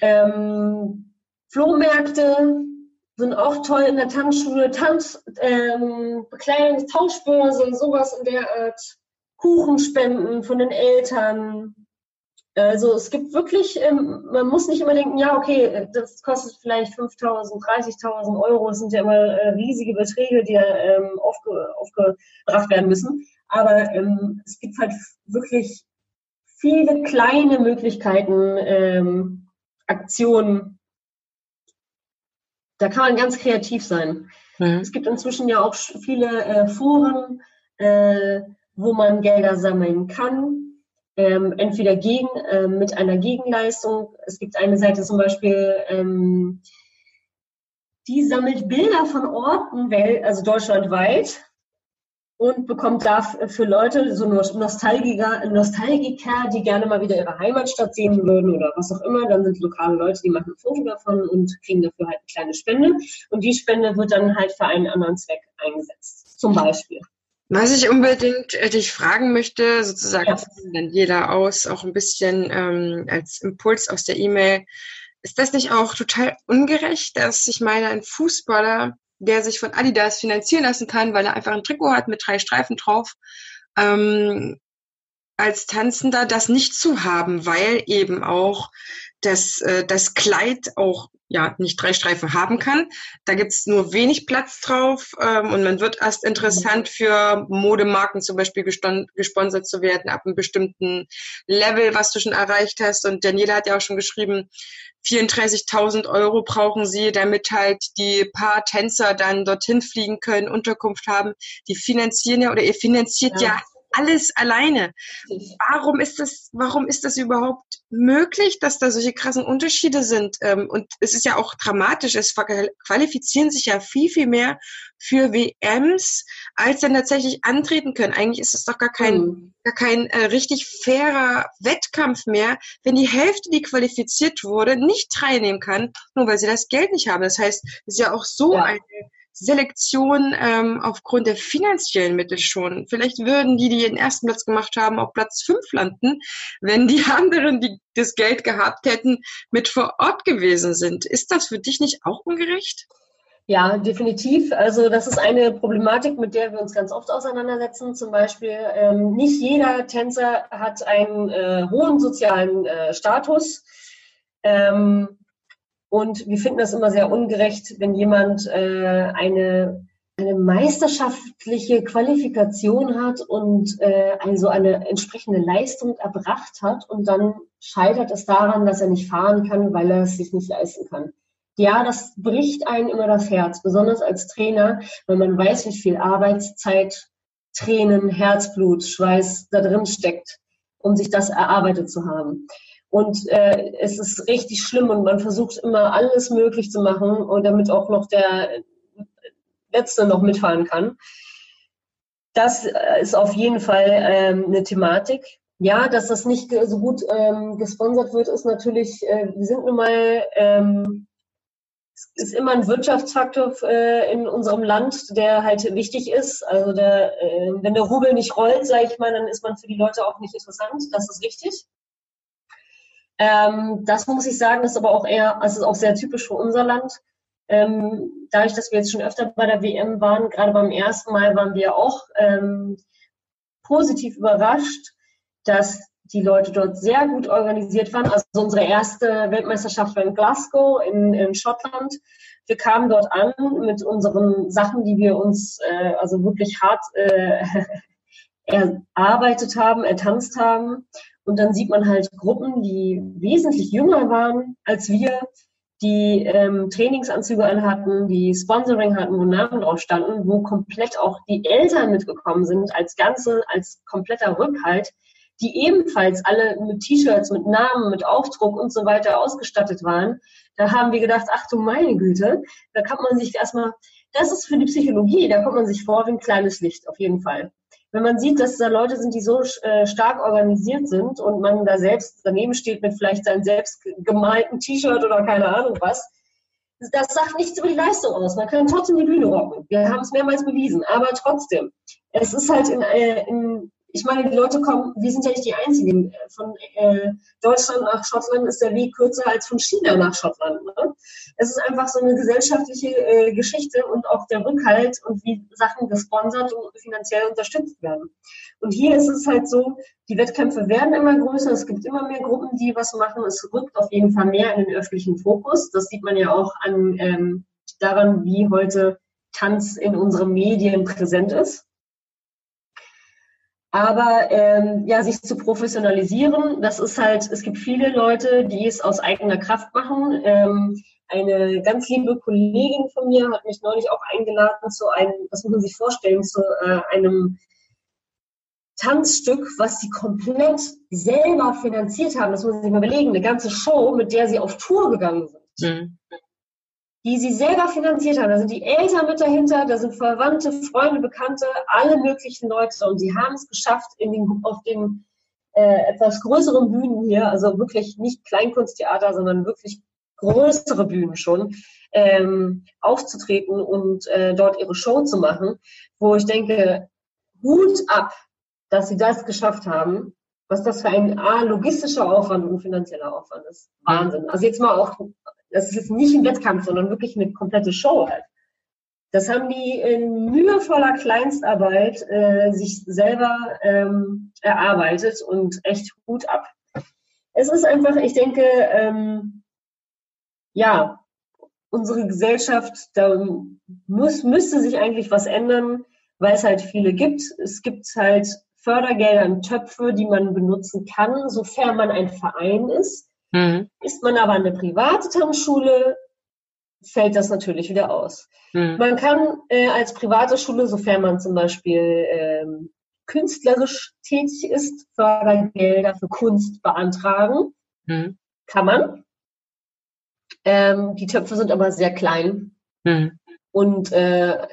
Speaker 2: Ähm, Flohmärkte sind auch toll in der Tanzschule, Tanz, ähm, Tauschbörse, sowas in der Art, Kuchenspenden von den Eltern. Also es gibt wirklich, ähm, man muss nicht immer denken, ja, okay, das kostet vielleicht 5.000, 30.000 Euro, das sind ja immer äh, riesige Beträge, die ähm, aufge, aufgebracht werden müssen. Aber ähm, es gibt halt wirklich viele kleine Möglichkeiten, Aktionen. Da kann man ganz kreativ sein. Mhm. Es gibt inzwischen ja auch viele äh, Foren, äh, wo man Gelder sammeln kann. Ähm, entweder gegen, äh, mit einer Gegenleistung. Es gibt eine Seite zum Beispiel, ähm, die sammelt Bilder von Orten, also deutschlandweit, und bekommt da für Leute, so Nostalgiker, Nostalgiker, die gerne mal wieder ihre Heimatstadt sehen würden oder was auch immer, dann sind lokale Leute, die machen ein Foto davon und kriegen dafür halt eine kleine Spende. Und die Spende wird dann halt für einen anderen Zweck eingesetzt, zum Beispiel.
Speaker 1: Was ich unbedingt äh, dich fragen möchte, sozusagen ja. dann jeder aus, auch ein bisschen ähm, als Impuls aus der E-Mail, ist das nicht auch total ungerecht, dass ich meine, ein Fußballer der sich von Adidas finanzieren lassen kann, weil er einfach ein Trikot hat mit drei Streifen drauf ähm, als Tanzender das nicht zu haben, weil eben auch das, äh, das Kleid auch ja nicht drei Streifen haben kann. Da gibt's nur wenig Platz drauf ähm, und man wird erst interessant für Modemarken zum Beispiel gesponsert zu werden ab einem bestimmten Level, was du schon erreicht hast. Und Daniela hat ja auch schon geschrieben, 34.000 Euro brauchen sie, damit halt die paar Tänzer dann dorthin fliegen können, Unterkunft haben. Die finanzieren ja oder ihr finanziert ja, ja alles alleine. Warum ist das, warum ist das überhaupt möglich, dass da solche krassen Unterschiede sind? Ähm, und es ist ja auch dramatisch. Es qualifizieren sich ja viel, viel mehr für WMs, als dann tatsächlich antreten können. Eigentlich ist es doch gar kein, mhm. gar kein äh, richtig fairer Wettkampf mehr, wenn die Hälfte, die qualifiziert wurde, nicht teilnehmen kann, nur weil sie das Geld nicht haben. Das heißt, es ist ja auch so ja. eine Selektion ähm, aufgrund der finanziellen Mittel schon. Vielleicht würden die, die den ersten Platz gemacht haben, auf Platz fünf landen, wenn die anderen, die das Geld gehabt hätten, mit vor Ort gewesen sind. Ist das für dich nicht auch ungerecht?
Speaker 2: Ja, definitiv. Also das ist eine Problematik, mit der wir uns ganz oft auseinandersetzen. Zum Beispiel, ähm, nicht jeder Tänzer hat einen äh, hohen sozialen äh, Status. Ähm, und wir finden das immer sehr ungerecht, wenn jemand äh, eine, eine meisterschaftliche Qualifikation hat und äh, also eine entsprechende Leistung erbracht hat und dann scheitert es daran, dass er nicht fahren kann, weil er es sich nicht leisten kann. Ja, das bricht einen immer das Herz, besonders als Trainer, weil man weiß, wie viel Arbeitszeit, Tränen, Herzblut, Schweiß da drin steckt, um sich das erarbeitet zu haben. Und äh, es ist richtig schlimm und man versucht immer alles möglich zu machen und damit auch noch der Letzte noch mitfahren kann. Das äh, ist auf jeden Fall ähm, eine Thematik. Ja, dass das nicht so gut ähm, gesponsert wird, ist natürlich, äh, wir sind nun mal, ähm, es ist immer ein Wirtschaftsfaktor äh, in unserem Land, der halt wichtig ist. Also der, äh, wenn der Rubel nicht rollt, sage ich mal, dann ist man für die Leute auch nicht interessant. Das ist richtig. Ähm, das muss ich sagen, ist aber auch eher, also auch sehr typisch für unser Land. Ähm, dadurch, dass wir jetzt schon öfter bei der WM waren, gerade beim ersten Mal waren wir auch ähm, positiv überrascht, dass die Leute dort sehr gut organisiert waren. Also unsere erste Weltmeisterschaft war in Glasgow in, in Schottland. Wir kamen dort an mit unseren Sachen, die wir uns äh, also wirklich hart äh, erarbeitet haben, ertanzt haben. Und dann sieht man halt Gruppen, die wesentlich jünger waren als wir, die ähm, Trainingsanzüge anhatten, die Sponsoring hatten, wo Namen drauf standen, wo komplett auch die Eltern mitgekommen sind, als Ganze, als kompletter Rückhalt, die ebenfalls alle mit T-Shirts, mit Namen, mit Aufdruck und so weiter ausgestattet waren. Da haben wir gedacht, ach du meine Güte, da kann man sich erstmal, das ist für die Psychologie, da kommt man sich vor wie ein kleines Licht, auf jeden Fall wenn man sieht, dass da Leute sind, die so äh, stark organisiert sind und man da selbst daneben steht mit vielleicht seinem selbst gemalten T-Shirt oder keine Ahnung was, das sagt nichts über die Leistung aus. Man kann trotzdem die Bühne rocken. Wir haben es mehrmals bewiesen. Aber trotzdem, es ist halt in, äh, in ich meine, die Leute kommen, wir sind ja nicht die Einzigen. Von äh, Deutschland nach Schottland ist der Weg kürzer als von China nach Schottland. Ne? Es ist einfach so eine gesellschaftliche äh, Geschichte und auch der Rückhalt und wie Sachen gesponsert und finanziell unterstützt werden. Und hier ist es halt so, die Wettkämpfe werden immer größer, es gibt immer mehr Gruppen, die was machen. Es rückt auf jeden Fall mehr in den öffentlichen Fokus. Das sieht man ja auch an ähm, daran, wie heute Tanz in unseren Medien präsent ist. Aber ähm, ja, sich zu professionalisieren, das ist halt, es gibt viele Leute, die es aus eigener Kraft machen. Ähm, eine ganz liebe Kollegin von mir hat mich neulich auch eingeladen zu einem, das muss man sich vorstellen, zu äh, einem Tanzstück, was sie komplett selber finanziert haben. Das muss man sich mal überlegen. Eine ganze Show, mit der sie auf Tour gegangen sind. Mhm die sie selber finanziert haben. Da sind die Eltern mit dahinter, da sind Verwandte, Freunde, Bekannte, alle möglichen Leute. Und sie haben es geschafft, in den, auf den äh, etwas größeren Bühnen hier, also wirklich nicht Kleinkunsttheater, sondern wirklich größere Bühnen schon, ähm, aufzutreten und äh, dort ihre Show zu machen, wo ich denke, Hut ab, dass sie das geschafft haben. Was das für ein A, logistischer Aufwand und finanzieller Aufwand ist. Wahnsinn. Also jetzt mal auch das ist jetzt nicht ein Wettkampf, sondern wirklich eine komplette Show halt. Das haben die in mühevoller Kleinstarbeit äh, sich selber ähm, erarbeitet und echt gut ab. Es ist einfach, ich denke, ähm, ja, unsere Gesellschaft, da muss, müsste sich eigentlich was ändern, weil es halt viele gibt. Es gibt halt Fördergelder und Töpfe, die man benutzen kann, sofern man ein Verein ist. Mhm. Ist man aber eine private Tanzschule, fällt das natürlich wieder aus. Mhm. Man kann äh, als private Schule, sofern man zum Beispiel ähm, künstlerisch tätig ist, Fördergelder für Kunst beantragen. Mhm. Kann man. Ähm, die Töpfe sind aber sehr klein. Mhm. Und äh,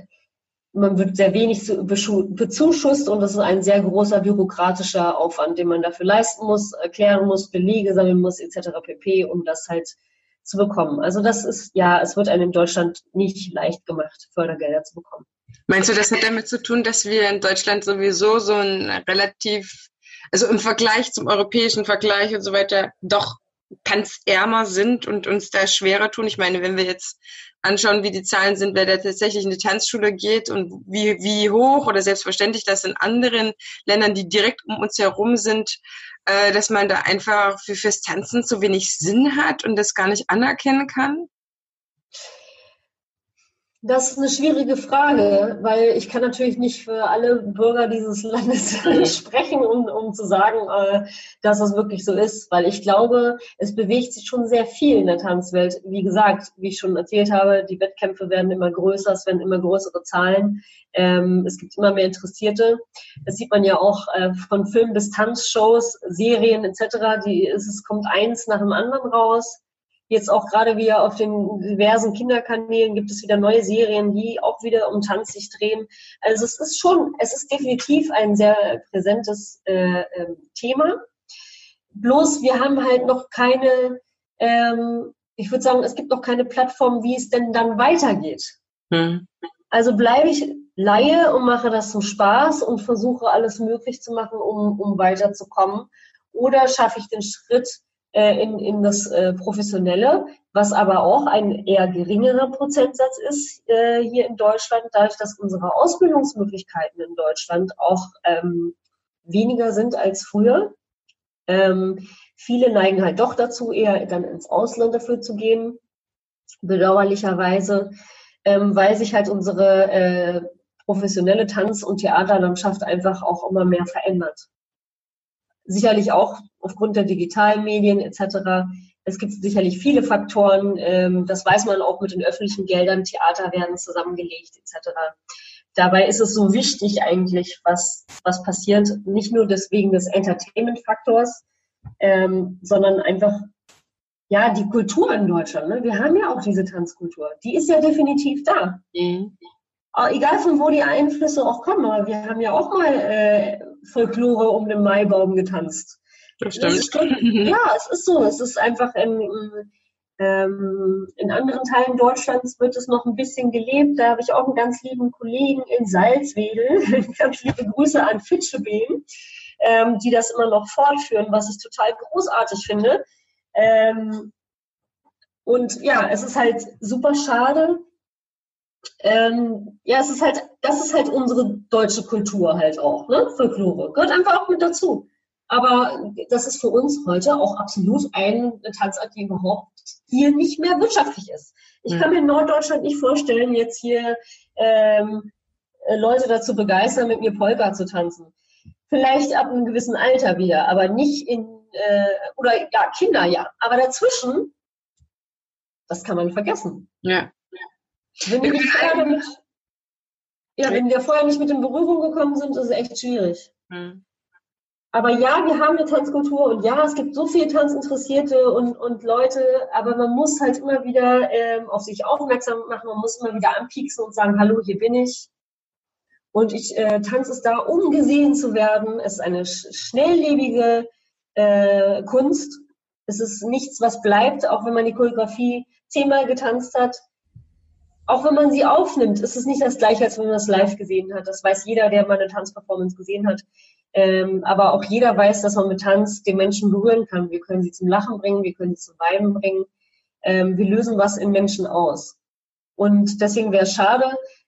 Speaker 2: man wird sehr wenig bezuschusst und das ist ein sehr großer bürokratischer Aufwand, den man dafür leisten muss, erklären muss, Belege sammeln muss, etc. pp, um das halt zu bekommen. Also das ist, ja, es wird einem in Deutschland nicht leicht gemacht, Fördergelder zu bekommen.
Speaker 1: Meinst du, das hat damit zu tun, dass wir in Deutschland sowieso so ein relativ, also im Vergleich zum europäischen Vergleich und so weiter, doch tanzärmer sind und uns da schwerer tun? Ich meine, wenn wir jetzt anschauen, wie die Zahlen sind, wer da tatsächlich in die Tanzschule geht und wie, wie hoch oder selbstverständlich das in anderen Ländern, die direkt um uns herum sind, äh, dass man da einfach für fürs Tanzen zu wenig Sinn hat und das gar nicht anerkennen kann?
Speaker 2: Das ist eine schwierige Frage, weil ich kann natürlich nicht für alle Bürger dieses Landes sprechen, um, um zu sagen, äh, dass das wirklich so ist, weil ich glaube, es bewegt sich schon sehr viel in der Tanzwelt. Wie gesagt, wie ich schon erzählt habe, die Wettkämpfe werden immer größer, es werden immer größere Zahlen, ähm, es gibt immer mehr Interessierte. Das sieht man ja auch äh, von Film bis Tanzshows, Serien etc. Die, es kommt eins nach dem anderen raus. Jetzt auch gerade wieder auf den diversen Kinderkanälen gibt es wieder neue Serien, die auch wieder um Tanz sich drehen. Also es ist schon, es ist definitiv ein sehr präsentes äh, äh, Thema. Bloß wir haben halt noch keine, ähm, ich würde sagen, es gibt noch keine Plattform, wie es denn dann weitergeht. Hm. Also bleibe ich Laie und mache das zum Spaß und versuche alles möglich zu machen, um, um weiterzukommen. Oder schaffe ich den Schritt, äh, in, in das äh, Professionelle, was aber auch ein eher geringerer Prozentsatz ist äh, hier in Deutschland, dadurch, dass unsere Ausbildungsmöglichkeiten in Deutschland auch ähm, weniger sind als früher. Ähm, viele neigen halt doch dazu, eher dann ins Ausland dafür zu gehen, bedauerlicherweise, ähm, weil sich halt unsere äh, professionelle Tanz- und Theaterlandschaft einfach auch immer mehr verändert sicherlich auch aufgrund der digitalen Medien etc. Es gibt sicherlich viele Faktoren, ähm, das weiß man auch mit den öffentlichen Geldern, Theater werden zusammengelegt etc. Dabei ist es so wichtig eigentlich, was, was passiert, nicht nur deswegen des Entertainment-Faktors, ähm, sondern einfach ja, die Kultur in Deutschland, ne? wir haben ja auch diese Tanzkultur, die ist ja definitiv da. Mhm. Egal von wo die Einflüsse auch kommen, aber wir haben ja auch mal äh, Folklore um den Maibaum getanzt.
Speaker 1: Das stimmt.
Speaker 2: Schon, ja, es ist so. Es ist einfach in, ähm, in anderen Teilen Deutschlands wird es noch ein bisschen gelebt. Da habe ich auch einen ganz lieben Kollegen in Salzwedel. ganz liebe Grüße an Fitschebeen, ähm, die das immer noch fortführen, was ich total großartig finde. Ähm, und ja, es ist halt super schade, ähm, ja, es ist halt, das ist halt unsere deutsche Kultur halt auch, ne? Folklore. Gehört einfach auch mit dazu. Aber das ist für uns heute auch absolut eine Tanzart, die überhaupt hier nicht mehr wirtschaftlich ist. Ich kann mir in Norddeutschland nicht vorstellen, jetzt hier ähm, Leute dazu begeistern, mit mir Polka zu tanzen. Vielleicht ab einem gewissen Alter wieder, aber nicht in, äh, oder ja, Kinder ja. Aber dazwischen, das kann man vergessen.
Speaker 1: Ja.
Speaker 2: Wenn wir, vorher mit, ja, wenn wir vorher nicht mit in Berührung gekommen sind, ist es echt schwierig. Hm. Aber ja, wir haben eine Tanzkultur und ja, es gibt so viele Tanzinteressierte und, und Leute, aber man muss halt immer wieder ähm, auf sich aufmerksam machen, man muss immer wieder anpieksen und sagen, hallo, hier bin ich. Und ich äh, tanze es da, um gesehen zu werden. Es ist eine sch schnelllebige äh, Kunst. Es ist nichts, was bleibt, auch wenn man die Choreografie zehnmal getanzt hat auch wenn man sie aufnimmt, ist es nicht das gleiche, als wenn man es live gesehen hat. Das weiß jeder, der mal eine Tanzperformance gesehen hat. Ähm, aber auch jeder weiß, dass man mit Tanz den Menschen berühren kann. Wir können sie zum Lachen bringen, wir können sie zum Weinen bringen. Ähm, wir lösen was in Menschen aus. Und deswegen wäre es schade,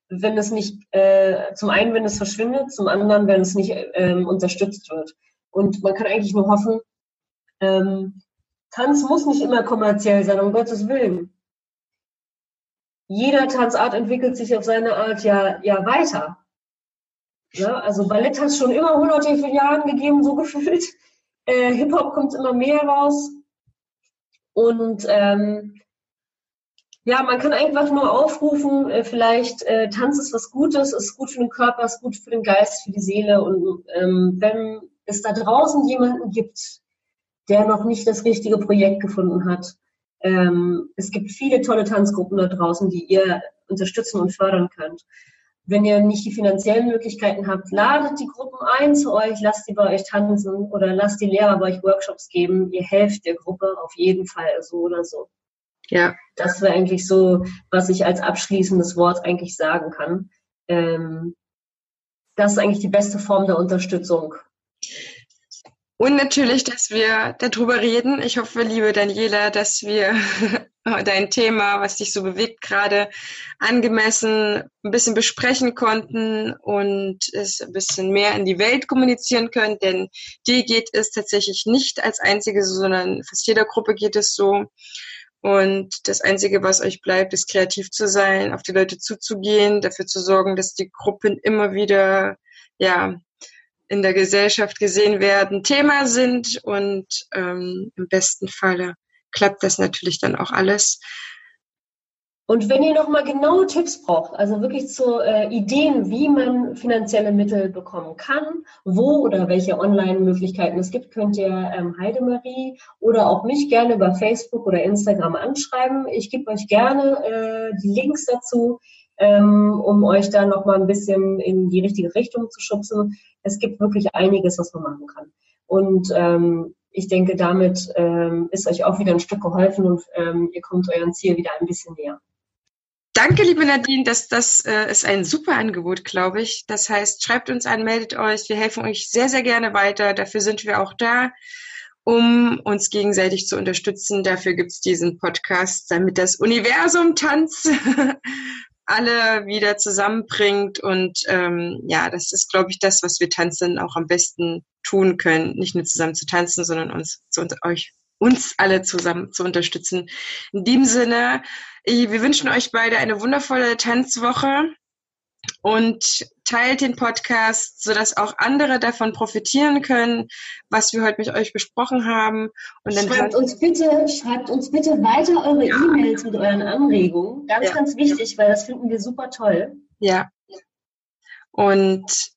Speaker 2: wenn es nicht, äh, zum einen, wenn es verschwindet, zum anderen, wenn es nicht ähm, unterstützt wird. Und man kann eigentlich nur hoffen, ähm, Tanz muss nicht immer kommerziell sein, um Gottes Willen. Jeder Tanzart entwickelt sich auf seine Art ja, ja weiter. Ja, also Ballett hat es schon immer hunderte von Jahren gegeben, so gefühlt. Äh, Hip-Hop kommt immer mehr raus. Und ähm, ja, man kann einfach nur aufrufen, äh, vielleicht äh, Tanz ist was Gutes, ist gut für den Körper, ist gut für den Geist, für die Seele. Und ähm, wenn es da draußen jemanden gibt, der noch nicht das richtige Projekt gefunden hat, ähm, es gibt viele tolle Tanzgruppen da draußen, die ihr unterstützen und fördern könnt. Wenn ihr nicht die finanziellen Möglichkeiten habt, ladet die Gruppen ein zu euch, lasst die bei euch tanzen oder lasst die Lehrer bei euch Workshops geben. Ihr helft der Gruppe auf jeden Fall so oder so. Ja. Das wäre eigentlich so, was ich als abschließendes Wort eigentlich sagen kann. Ähm, das ist eigentlich die beste Form der Unterstützung.
Speaker 1: Und natürlich, dass wir darüber reden. Ich hoffe, liebe Daniela, dass wir dein Thema, was dich so bewegt, gerade angemessen ein bisschen besprechen konnten und es ein bisschen mehr in die Welt kommunizieren können. Denn dir geht es tatsächlich nicht als einzige, sondern fast jeder Gruppe geht es so. Und das Einzige, was euch bleibt, ist kreativ zu sein, auf die Leute zuzugehen, dafür zu sorgen, dass die Gruppen immer wieder ja, in der Gesellschaft gesehen werden, Thema sind und ähm, im besten Falle klappt das natürlich dann auch alles.
Speaker 2: Und wenn ihr nochmal genaue Tipps braucht, also wirklich zu äh, Ideen, wie man finanzielle Mittel bekommen kann, wo oder welche Online-Möglichkeiten es gibt, könnt ihr ähm, Heidemarie oder auch mich gerne über Facebook oder Instagram anschreiben. Ich gebe euch gerne äh, die Links dazu, ähm, um euch da nochmal ein bisschen in die richtige Richtung zu schubsen. Es gibt wirklich einiges, was man machen kann. Und ähm, ich denke, damit ähm, ist euch auch wieder ein Stück geholfen und ähm, ihr kommt euren Ziel wieder ein bisschen näher.
Speaker 1: Danke, liebe Nadine. Das, das äh, ist ein super Angebot, glaube ich. Das heißt, schreibt uns an, meldet euch. Wir helfen euch sehr, sehr gerne weiter. Dafür sind wir auch da, um uns gegenseitig zu unterstützen. Dafür gibt es diesen Podcast, damit das Universum tanzt, alle wieder zusammenbringt. Und ähm, ja, das ist, glaube ich, das, was wir tanzen auch am besten tun können. Nicht nur zusammen zu tanzen, sondern uns zu euch uns alle zusammen zu unterstützen. In dem Sinne, wir wünschen euch beide eine wundervolle Tanzwoche und teilt den Podcast, sodass auch andere davon profitieren können, was wir heute mit euch besprochen haben.
Speaker 2: Und dann schreibt uns bitte, schreibt uns bitte weiter eure ja. E-Mails mit euren Anregungen. Ganz, ja. ganz wichtig, weil das finden wir super toll.
Speaker 1: Ja. Und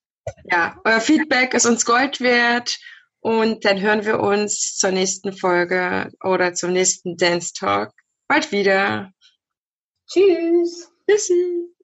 Speaker 1: ja, euer Feedback ist uns Gold wert. Und dann hören wir uns zur nächsten Folge oder zum nächsten Dance Talk bald wieder.
Speaker 2: Tschüss.
Speaker 1: Tschüssi.